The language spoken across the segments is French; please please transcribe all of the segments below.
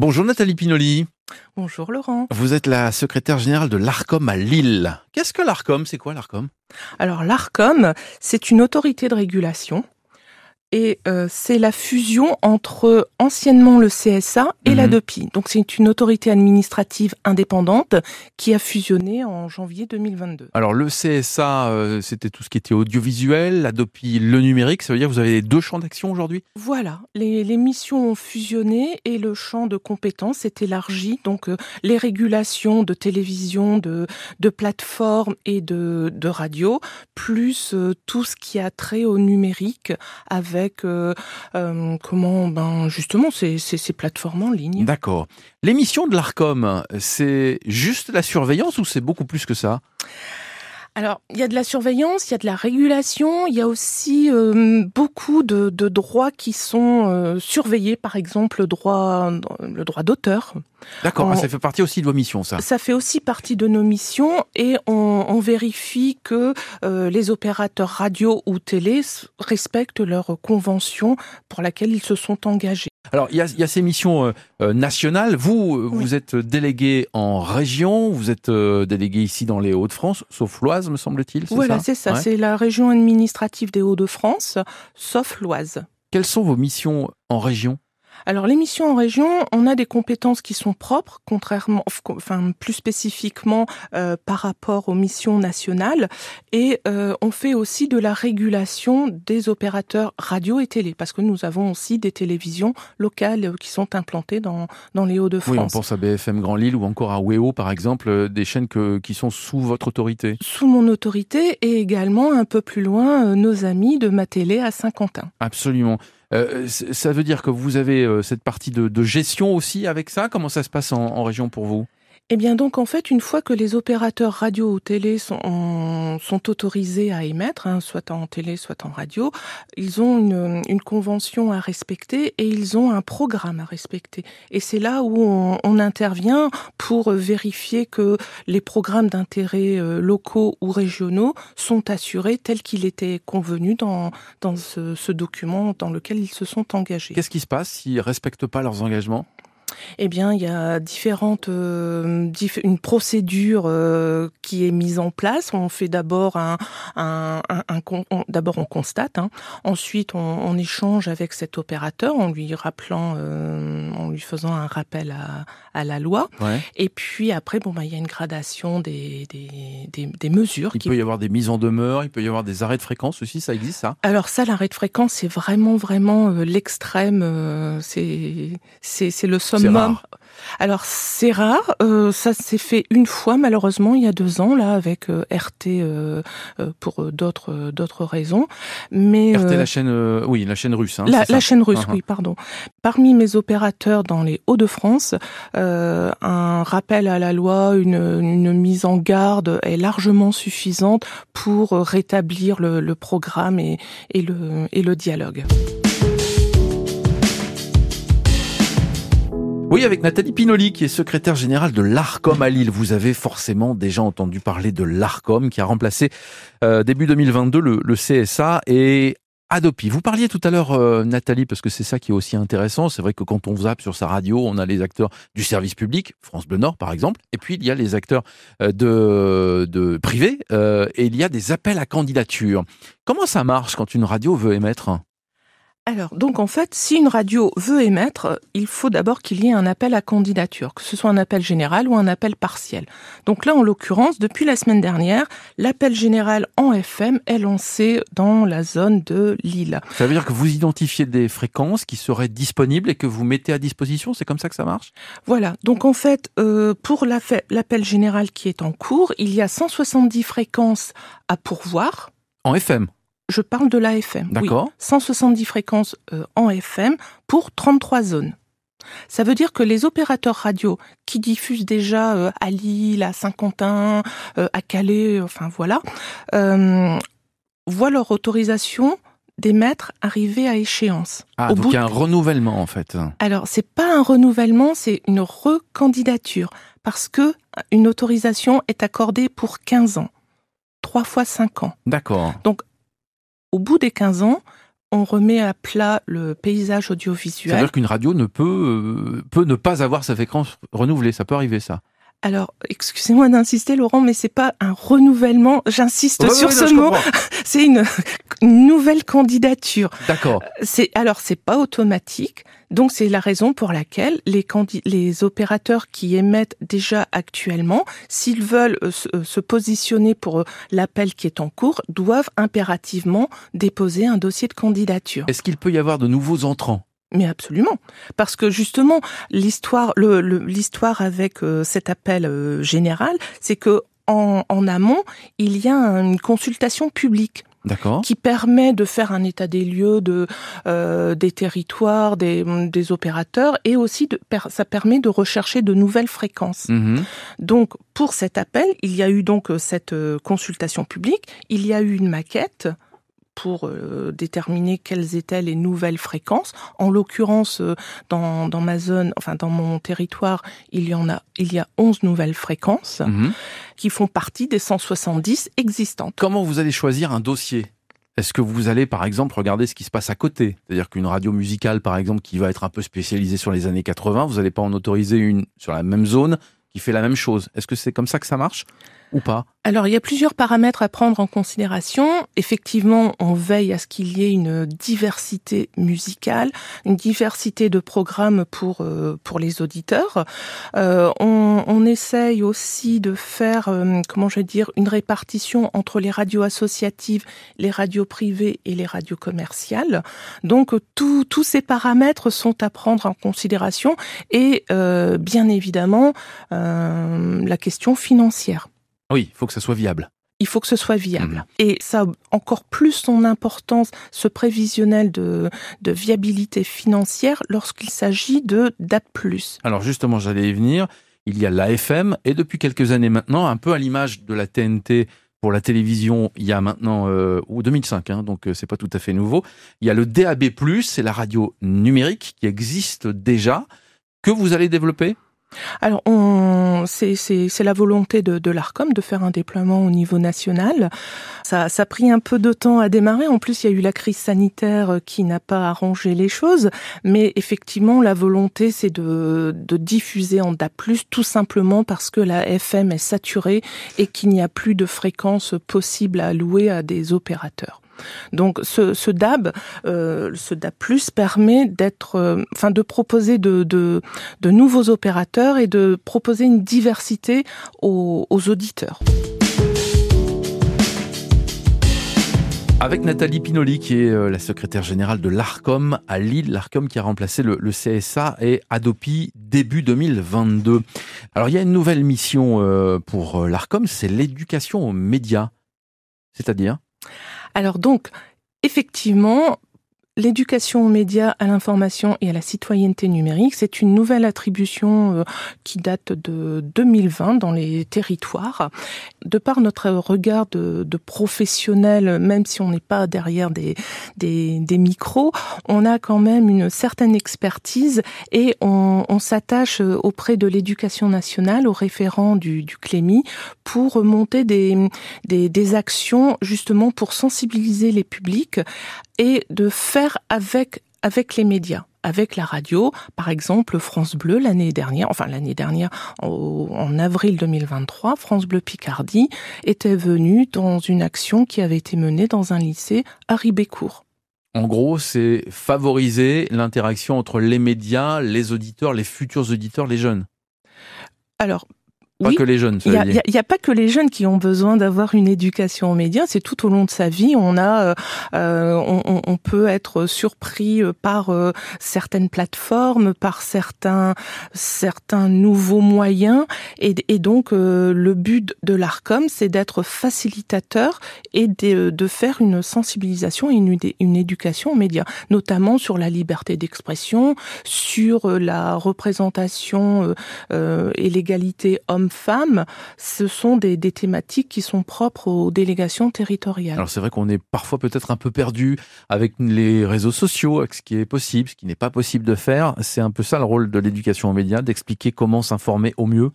Bonjour Nathalie Pinoli. Bonjour Laurent. Vous êtes la secrétaire générale de l'ARCOM à Lille. Qu'est-ce que l'ARCOM? C'est quoi l'ARCOM? Alors l'ARCOM, c'est une autorité de régulation et euh, c'est la fusion entre anciennement le CSA et Mhm. l'ADOPI. Donc c'est une autorité administrative indépendante qui a fusionné en janvier 2022. Alors le CSA, euh, c'était tout ce qui était audiovisuel, l'ADOPI, le numérique. Ça veut dire que vous avez deux champs d'action aujourd'hui? Voilà, les, les missions ont fusionné et le champ de compétences s'est élargi. Donc euh, les régulations de télévision, de, de plateformes et de, de radio, plus tout ce qui a trait au numérique avec euh, euh, comment ben justement ces, ces, ces plateformes en ligne. D'accord. L'émission de l'ARCOM, c'est juste la surveillance ou c'est beaucoup plus que ça? Alors, il y a de la surveillance, il y a de la régulation, il y a aussi euh, beaucoup de, de droits qui sont euh, surveillés, par exemple le droit, le droit d'auteur. D'accord, ah, ça fait partie aussi de vos missions, ça. Ça fait aussi partie de nos missions et on, on vérifie que euh, les opérateurs radio ou télé respectent leurs conventions pour laquelle ils se sont engagés. Alors, il y a, il y a ces missions euh, euh, nationales. Vous, euh, Oui. vous êtes délégué en région, vous êtes euh, délégué ici dans les Hauts-de-France, sauf l'Oise, me semble-t-il. c'est Voilà, c'est ça. Ouais. C'est la région administrative des Hauts-de-France, sauf l'Oise. Quelles sont vos missions en région? Alors les missions en région, on a des compétences qui sont propres, contrairement, enfin plus spécifiquement euh, par rapport aux missions nationales, et euh, on fait aussi de la régulation des opérateurs radio et télé, parce que nous avons aussi des télévisions locales euh, qui sont implantées dans dans les Oui, on Hauts-de-France. pense à BFM Grand Lille ou encore à WEO, par exemple, euh, des chaînes que, qui sont sous votre autorité. Sous mon autorité et également un peu plus loin euh, nos amis de ma télé à Saint-Quentin. Absolument. Euh, ça veut dire que vous avez euh, cette partie de, de gestion aussi avec ça? Comment ça se passe en, en région pour vous? Eh bien donc en fait une fois que les opérateurs radio ou télé sont, autorisés à émettre, hein, soit en télé soit en radio, ils ont une, convention à respecter et ils ont un programme à respecter. Et c'est là où on, intervient pour vérifier que les programmes d'intérêt euh, locaux ou régionaux sont assurés tels qu'il était convenu dans, dans ce document dans lequel ils se sont engagés. Qu'est-ce qui se passe s'ils respectent pas leurs engagements? Eh bien, il y a différentes, euh, diff- une procédure euh, qui est mise en place. On fait d'abord un, un, un, d'abord on constate, hein. ensuite on, on échange avec cet opérateur en lui rappelant, euh, en lui faisant un rappel à, à la loi. ouais. Et puis après, bon, bah, il y a une gradation des, des, des, des mesures. Il qui peut y avoir des mises en demeure, il peut y avoir des arrêts de fréquence aussi, ça existe ça? Alors ça, l'arrêt de fréquence, c'est vraiment, vraiment euh, l'extrême. euh, c'est, c'est, c'est le summum. Alors c'est rare. euh, ça s'est fait une fois, malheureusement, il y a deux ans, là, avec euh, RT euh, euh, pour euh, d'autres, d'autres raisons. Mais RT, la chaîne, euh, oui, la chaîne russe. Hein, la, chaîne russe, Uh-huh. oui, pardon. Parmi mes opérateurs dans les Hauts-de-France, euh, un rappel à la loi, une, une mise en garde est largement suffisante pour rétablir le, le programme et, et, le, et le dialogue. Oui, avec Nathalie Pinoli, qui est secrétaire générale de l'ARCOM à Lille. Vous avez forcément déjà entendu parler de l'ARCOM, qui a remplacé euh, début 2022 le, le CSA et Adopi. Vous parliez tout à l'heure, euh, Nathalie, parce que c'est ça qui est aussi intéressant. C'est vrai que quand on zappe sur sa radio, on a les acteurs du service public, France Bleu Nord par exemple, et puis il y a les acteurs euh, de, de privés, euh, et il y a des appels à candidature. Comment ça marche quand une radio veut émettre Alors, donc en fait, si une radio veut émettre, il faut d'abord qu'il y ait un appel à candidature, que ce soit un appel général ou un appel partiel. Donc là, en l'occurrence, depuis la semaine dernière, l'appel général en FM est lancé dans la zone de Lille. Ça veut dire que vous identifiez des fréquences qui seraient disponibles et que vous mettez à disposition C'est comme ça que ça marche? Voilà, donc en fait, euh, pour l'appel général qui est en cours, il y a 170 fréquences à pourvoir. En FM, Je parle de l'AFM. oui. d'accord 170 fréquences euh, en FM pour 33 zones. Ça veut dire que les opérateurs radio qui diffusent déjà euh, à Lille, à Saint-Quentin, euh, à Calais, enfin voilà, voient leur autorisation d'émettre arriver à échéance. Ah, Au donc il y a un renouvellement en fait. Alors, c'est pas un renouvellement, c'est une recandidature parce que une autorisation est accordée pour 15 ans. 3 fois 5 ans. D'accord. Au bout des 15 ans, on remet à plat le paysage audiovisuel. C'est-à-dire qu'une radio ne peut, euh, peut ne pas avoir sa fréquence renouvelée. Ça peut arriver, ça. Alors, excusez-moi d'insister, Laurent, mais c'est pas un renouvellement. J'insiste sur ce mot. C'est une, nouvelle candidature. D'accord. C'est alors c'est pas automatique. Donc c'est la raison pour laquelle les, les opérateurs qui émettent déjà actuellement, s'ils veulent euh, euh, se, positionner pour euh, l'appel qui est en cours, doivent impérativement déposer un dossier de candidature. Est-ce qu'il peut y avoir de nouveaux entrants? Mais absolument, parce que justement l'histoire, l'histoire avec cet appel général, c'est que en, en, amont, il y a une consultation publique qui permet de faire un état des lieux de euh, des territoires, des, des, opérateurs, et aussi de, ça permet de rechercher de nouvelles fréquences. Mhm. Donc pour cet appel, il y a eu donc euh, cette euh, consultation publique, il y a eu une maquette pour euh, déterminer quelles étaient les nouvelles fréquences. En l'occurrence, euh, dans, dans, ma zone, enfin dans mon territoire, il y en a, il y a 11 nouvelles fréquences mhm. qui font partie des 170 existantes. Comment vous allez choisir un dossier? Est-ce que vous allez, par exemple, regarder ce qui se passe à côté? C'est-à-dire qu'une radio musicale, par exemple, qui va être un peu spécialisée sur les années 80, vous n'allez pas en autoriser une sur la même zone qui fait la même chose. Est-ce que c'est comme ça que ça marche? Alors, il y a plusieurs paramètres à prendre en considération. Effectivement, on veille à ce qu'il y ait une diversité musicale, une diversité de programmes pour euh, pour les auditeurs. Euh, on, on, essaye aussi de faire, euh, comment je vais dire, une répartition entre les radios associatives, les radios privées et les radios commerciales. Donc, tous ces paramètres sont à prendre en considération et bien évidemment la question financière. Oui, il faut que ça soit viable. Il faut que ce soit viable. Mhm. Et ça a encore plus son importance, ce prévisionnel de, de viabilité financière lorsqu'il s'agit de DAP+. Alors justement, j'allais y venir. Il y a l'AFM et depuis quelques années maintenant, un peu à l'image de la TNT pour la télévision, il y a maintenant, euh, ou 2005, hein, donc euh, c'est pas tout à fait nouveau. Il y a le DAB+, c'est la radio numérique qui existe déjà, que vous allez développer? Alors, c'est la volonté de, l'ARCOM de faire un déploiement au niveau national. Ça, a pris un peu de temps à démarrer. En plus, il y a eu la crise sanitaire qui n'a pas arrangé les choses. Mais effectivement, la volonté, c'est de, de diffuser en DAP+, tout simplement parce que la FM est saturée et qu'il n'y a plus de fréquences possibles à louer à des opérateurs. Donc ce, DAB, euh, ce DAB+ permet d'être, euh, enfin de proposer de, nouveaux opérateurs et de proposer une diversité aux, aux auditeurs. Avec Nathalie Pinoli, qui est euh, la secrétaire générale de l'ARCOM à Lille, l'ARCOM qui a remplacé le, le, CSA et Adopi début 2022. Alors il y a une nouvelle mission pour l'ARCOM, c'est l'éducation aux médias. C'est-à-dire alors donc, effectivement, l'éducation aux médias, à l'information et à la citoyenneté numérique, c'est une nouvelle attribution euh, qui date de 2020 dans les territoires. De par notre regard de, de professionnel, même si on n'est pas derrière des, micros, on a quand même une certaine expertise et on, s'attache auprès de l'éducation nationale, au référent du, du CLEMI, pour monter des actions justement pour sensibiliser les publics et de faire avec avec les médias avec la radio, par exemple France Bleu l'année dernière, enfin l'année dernière en avril 2023, France Bleu Picardie était venue dans une action qui avait été menée dans un lycée à Ribécourt. En gros, c'est favoriser l'interaction entre les médias, les auditeurs, les futurs auditeurs, les jeunes. Alors, pas que les jeunes. Il n'y a, pas que les jeunes qui ont besoin d'avoir une éducation aux médias. C'est tout au long de sa vie. On a, euh, on, on, peut être surpris par euh, certaines plateformes, par certains certains nouveaux moyens. Et, et donc euh, le but de l'Arcom, c'est d'être facilitateur et de, de, faire une sensibilisation et une, une éducation aux médias, notamment sur la liberté d'expression, sur la représentation et l'égalité homme femmes, ce sont des, thématiques qui sont propres aux délégations territoriales. Alors c'est vrai qu'on est parfois peut-être un peu perdu avec les réseaux sociaux, avec ce qui est possible, ce qui n'est pas possible de faire. C'est un peu ça le rôle de l'éducation aux médias, d'expliquer comment s'informer au mieux.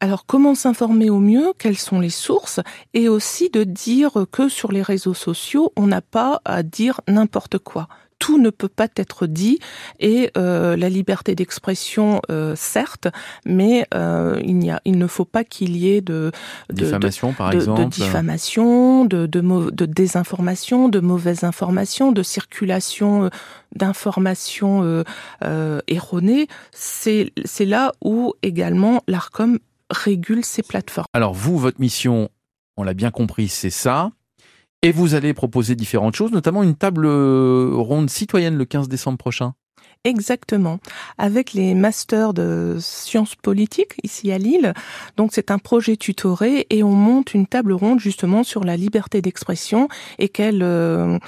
Alors comment s'informer au mieux Quelles sont les sources Et aussi de dire que sur les réseaux sociaux, on n'a pas à dire n'importe quoi tout ne peut pas être dit et euh, la liberté d'expression euh, certes mais euh, il n'y a il ne faut pas qu'il y ait de, de diffamation par de, exemple. de diffamation de de, de désinformation de mauvaises informations de circulation euh, d'informations euh, euh, erronées. C'est c'est là où également l'Arcom régule ces plateformes. Alors vous votre mission on l'a bien compris c'est ça et vous allez proposer différentes choses, notamment une table euh, ronde citoyenne le 15 décembre prochain. Exactement. Avec les masters de sciences politiques ici à Lille. Donc c'est un projet tutoré et on monte une table ronde justement sur la liberté d'expression et quel, euh,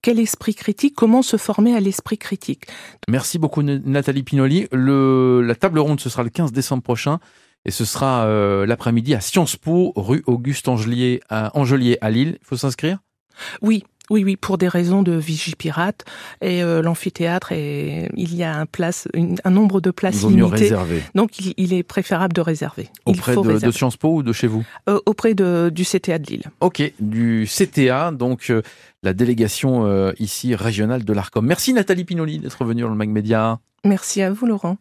quel esprit critique, comment se former à l'esprit critique. Merci beaucoup Nathalie Pinoli. Le, la table ronde ce sera le 15 décembre prochain et ce sera euh, l'après-midi à Sciences Po, rue Auguste Angelier à, Angelier à Lille. Il faut s'inscrire? Oui, oui, oui, pour des raisons de vigipirate et euh, l'amphithéâtre et il y a un place, une, un nombre de places limité. Donc il, il, est préférable de réserver. Auprès de, réserver. de, Sciences Po ou de chez vous? Euh, Auprès de, du CTA de Lille. Ok, du CTA, donc euh, la délégation ici régionale de l'Arcom. Merci Nathalie Pinoli d'être venue dans le Mag Média. Merci à vous Laurent.